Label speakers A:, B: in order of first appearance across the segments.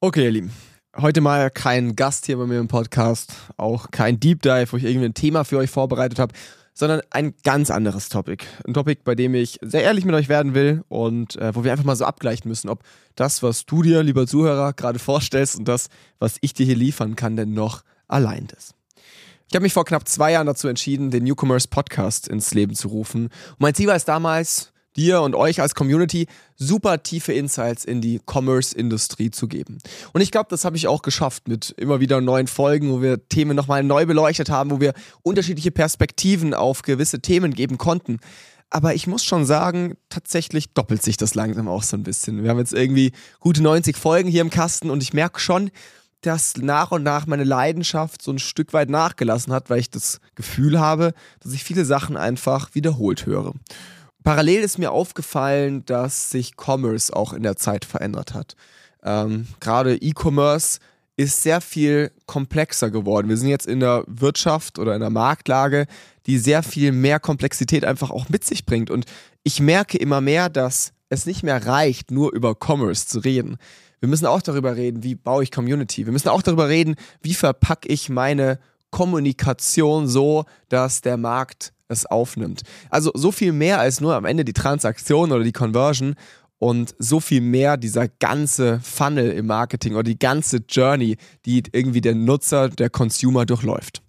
A: Okay, ihr Lieben. Heute mal kein Gast hier bei mir im Podcast, auch kein Deep Dive, wo ich irgendwie ein Thema für euch vorbereitet habe, sondern ein ganz anderes Topic. Ein Topic, bei dem ich sehr ehrlich mit euch werden will und äh, wo wir einfach mal so abgleichen müssen, ob das, was du dir, lieber Zuhörer, gerade vorstellst und das, was ich dir hier liefern kann, denn noch allein ist. Ich habe mich vor knapp zwei Jahren dazu entschieden, den Newcomers Podcast ins Leben zu rufen. Und mein Ziel war es damals, dir und euch als Community super tiefe Insights in die Commerce-Industrie zu geben. Und ich glaube, das habe ich auch geschafft mit immer wieder neuen Folgen, wo wir Themen nochmal neu beleuchtet haben, wo wir unterschiedliche Perspektiven auf gewisse Themen geben konnten. Aber ich muss schon sagen, tatsächlich doppelt sich das langsam auch so ein bisschen. Wir haben jetzt irgendwie gute 90 Folgen hier im Kasten und ich merke schon, dass nach und nach meine Leidenschaft so ein Stück weit nachgelassen hat, weil ich das Gefühl habe, dass ich viele Sachen einfach wiederholt höre. Parallel ist mir aufgefallen, dass sich Commerce auch in der Zeit verändert hat. Ähm, Gerade E-Commerce ist sehr viel komplexer geworden. Wir sind jetzt in der Wirtschaft oder in der Marktlage, die sehr viel mehr Komplexität einfach auch mit sich bringt. Und ich merke immer mehr, dass es nicht mehr reicht, nur über Commerce zu reden. Wir müssen auch darüber reden, wie baue ich Community. Wir müssen auch darüber reden, wie verpacke ich meine Kommunikation so, dass der Markt es aufnimmt. Also so viel mehr als nur am Ende die Transaktion oder die Conversion und so viel mehr dieser ganze Funnel im Marketing oder die ganze Journey, die irgendwie der Nutzer, der Consumer durchläuft.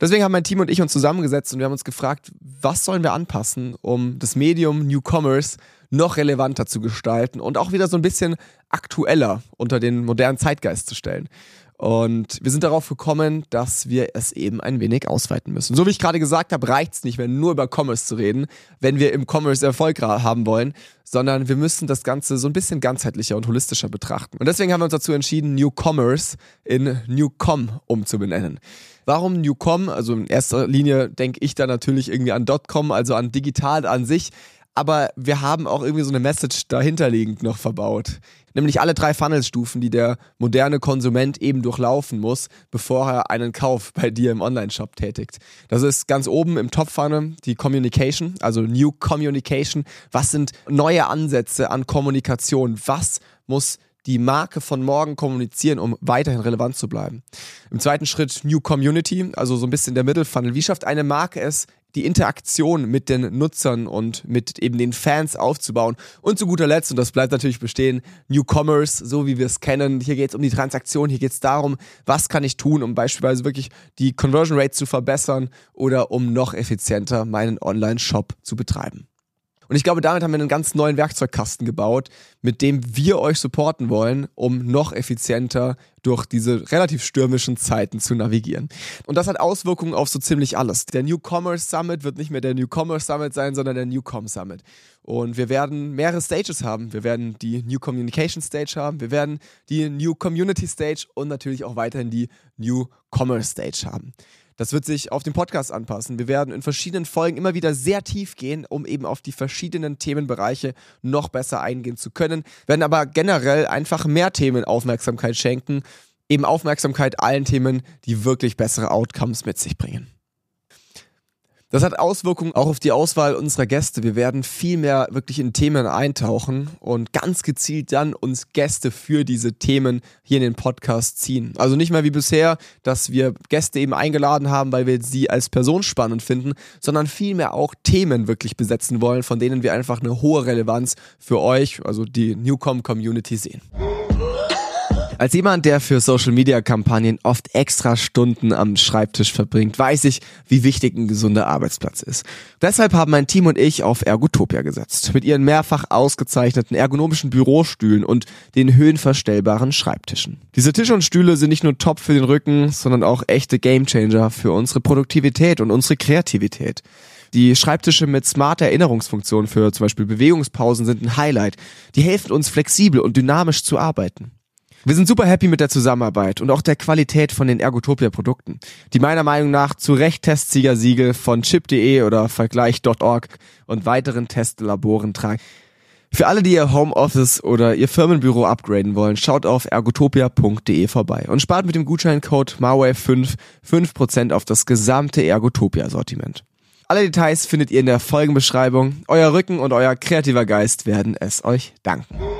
A: Deswegen haben mein Team und ich uns zusammengesetzt und wir haben uns gefragt, was sollen wir anpassen, um das Medium New Commerce noch relevanter zu gestalten und auch wieder so ein bisschen aktueller unter den modernen Zeitgeist zu stellen. Und wir sind darauf gekommen, dass wir es eben ein wenig ausweiten müssen. So wie ich gerade gesagt habe, reicht es nicht mehr nur über Commerce zu reden, wenn wir im Commerce Erfolg haben wollen, sondern wir müssen das Ganze so ein bisschen ganzheitlicher und holistischer betrachten. Und deswegen haben wir uns dazu entschieden, New Commerce in Newcom umzubenennen. Warum Newcom? Also in erster Linie denke ich da natürlich irgendwie an .com, also an digital an sich aber wir haben auch irgendwie so eine Message dahinterliegend noch verbaut. Nämlich alle drei Funnelstufen, die der moderne Konsument eben durchlaufen muss, bevor er einen Kauf bei dir im Online-Shop tätigt. Das ist ganz oben im Top-Funnel die Communication, also New Communication. Was sind neue Ansätze an Kommunikation? Was muss die Marke von morgen kommunizieren, um weiterhin relevant zu bleiben. Im zweiten Schritt New Community, also so ein bisschen der Mittelfunnel. Wie schafft eine Marke es, die Interaktion mit den Nutzern und mit eben den Fans aufzubauen. Und zu guter Letzt, und das bleibt natürlich bestehen, New Commerce, so wie wir es kennen. Hier geht es um die Transaktion, hier geht es darum, was kann ich tun, um beispielsweise wirklich die Conversion Rate zu verbessern oder um noch effizienter meinen Online-Shop zu betreiben. Und ich glaube, damit haben wir einen ganz neuen Werkzeugkasten gebaut, mit dem wir euch supporten wollen, um noch effizienter durch diese relativ stürmischen Zeiten zu navigieren. Und das hat Auswirkungen auf so ziemlich alles. Der New Commerce Summit wird nicht mehr der New Commerce Summit sein, sondern der Newcom Summit. Und wir werden mehrere Stages haben. Wir werden die New Communication Stage haben, wir werden die New Community Stage und natürlich auch weiterhin die New Commerce Stage haben. Das wird sich auf den Podcast anpassen. Wir werden in verschiedenen Folgen immer wieder sehr tief gehen, um eben auf die verschiedenen Themenbereiche noch besser eingehen zu können. Wir werden aber generell einfach mehr Themen Aufmerksamkeit schenken. Eben Aufmerksamkeit allen Themen, die wirklich bessere Outcomes mit sich bringen. Das hat Auswirkungen auch auf die Auswahl unserer Gäste. Wir werden viel mehr wirklich in Themen eintauchen und ganz gezielt dann uns Gäste für diese Themen hier in den Podcast ziehen. Also nicht mehr wie bisher, dass wir Gäste eben eingeladen haben, weil wir sie als Person spannend finden, sondern vielmehr auch Themen wirklich besetzen wollen, von denen wir einfach eine hohe Relevanz für euch, also die Newcom Community sehen. Als jemand, der für Social-Media-Kampagnen oft extra Stunden am Schreibtisch verbringt, weiß ich, wie wichtig ein gesunder Arbeitsplatz ist. Deshalb haben mein Team und ich auf Ergotopia gesetzt. Mit ihren mehrfach ausgezeichneten ergonomischen Bürostühlen und den höhenverstellbaren Schreibtischen. Diese Tische und Stühle sind nicht nur top für den Rücken, sondern auch echte Gamechanger für unsere Produktivität und unsere Kreativität. Die Schreibtische mit smarter Erinnerungsfunktion für zum Beispiel Bewegungspausen sind ein Highlight. Die helfen uns flexibel und dynamisch zu arbeiten. Wir sind super happy mit der Zusammenarbeit und auch der Qualität von den Ergotopia-Produkten, die meiner Meinung nach zu Recht Testsiegersiegel von chip.de oder Vergleich.org und weiteren Testlaboren tragen. Für alle, die ihr Homeoffice oder ihr Firmenbüro upgraden wollen, schaut auf ergotopia.de vorbei und spart mit dem Gutscheincode MARWAVE5 5% auf das gesamte Ergotopia-Sortiment. Alle Details findet ihr in der Folgenbeschreibung. Euer Rücken und euer kreativer Geist werden es euch danken.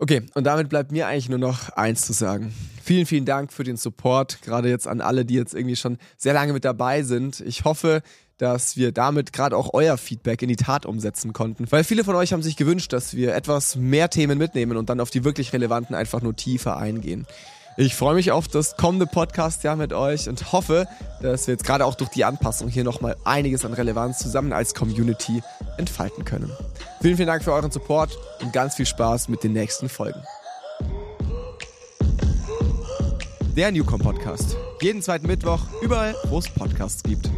A: Okay, und damit bleibt mir eigentlich nur noch eins zu sagen. Vielen, vielen Dank für den Support, gerade jetzt an alle, die jetzt irgendwie schon sehr lange mit dabei sind. Ich hoffe, dass wir damit gerade auch euer Feedback in die Tat umsetzen konnten. Weil viele von euch haben sich gewünscht, dass wir etwas mehr Themen mitnehmen und dann auf die wirklich relevanten einfach nur tiefer eingehen. Ich freue mich auf das kommende Podcast-Jahr mit euch und hoffe, dass wir jetzt gerade auch durch die Anpassung hier nochmal einiges an Relevanz zusammen als Community entfalten können. Vielen, vielen Dank für euren Support und ganz viel Spaß mit den nächsten Folgen. Der Newcom Podcast. Jeden zweiten Mittwoch, überall, wo es Podcasts gibt.